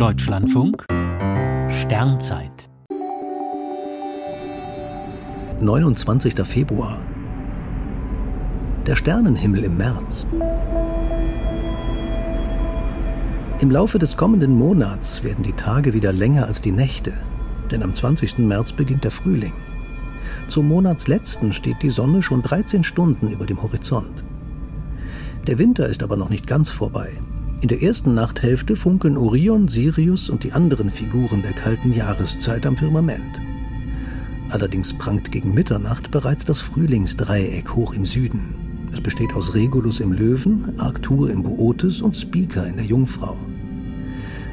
Deutschlandfunk Sternzeit 29. Februar Der Sternenhimmel im März Im Laufe des kommenden Monats werden die Tage wieder länger als die Nächte, denn am 20. März beginnt der Frühling. Zum Monatsletzten steht die Sonne schon 13 Stunden über dem Horizont. Der Winter ist aber noch nicht ganz vorbei. In der ersten Nachthälfte funkeln Orion, Sirius und die anderen Figuren der kalten Jahreszeit am Firmament. Allerdings prangt gegen Mitternacht bereits das Frühlingsdreieck hoch im Süden. Es besteht aus Regulus im Löwen, Arctur im Bootes und Spica in der Jungfrau.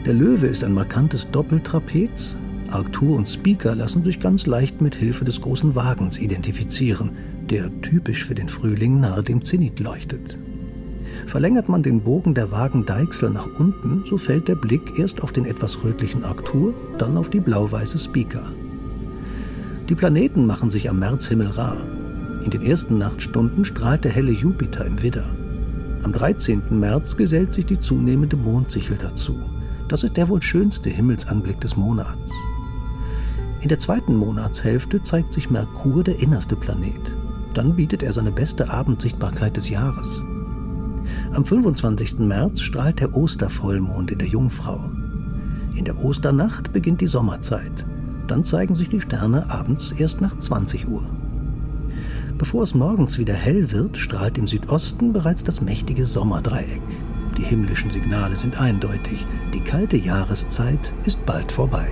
Der Löwe ist ein markantes Doppeltrapez. Arctur und Spica lassen sich ganz leicht mit Hilfe des großen Wagens identifizieren, der typisch für den Frühling nahe dem Zenit leuchtet. Verlängert man den Bogen der Wagendeichsel nach unten, so fällt der Blick erst auf den etwas rötlichen Arctur, dann auf die blau-weiße Spica. Die Planeten machen sich am Märzhimmel rar. In den ersten Nachtstunden strahlt der helle Jupiter im Widder. Am 13. März gesellt sich die zunehmende Mondsichel dazu. Das ist der wohl schönste Himmelsanblick des Monats. In der zweiten Monatshälfte zeigt sich Merkur der innerste Planet. Dann bietet er seine beste Abendsichtbarkeit des Jahres. Am 25. März strahlt der Ostervollmond in der Jungfrau. In der Osternacht beginnt die Sommerzeit. Dann zeigen sich die Sterne abends erst nach 20 Uhr. Bevor es morgens wieder hell wird, strahlt im Südosten bereits das mächtige Sommerdreieck. Die himmlischen Signale sind eindeutig. Die kalte Jahreszeit ist bald vorbei.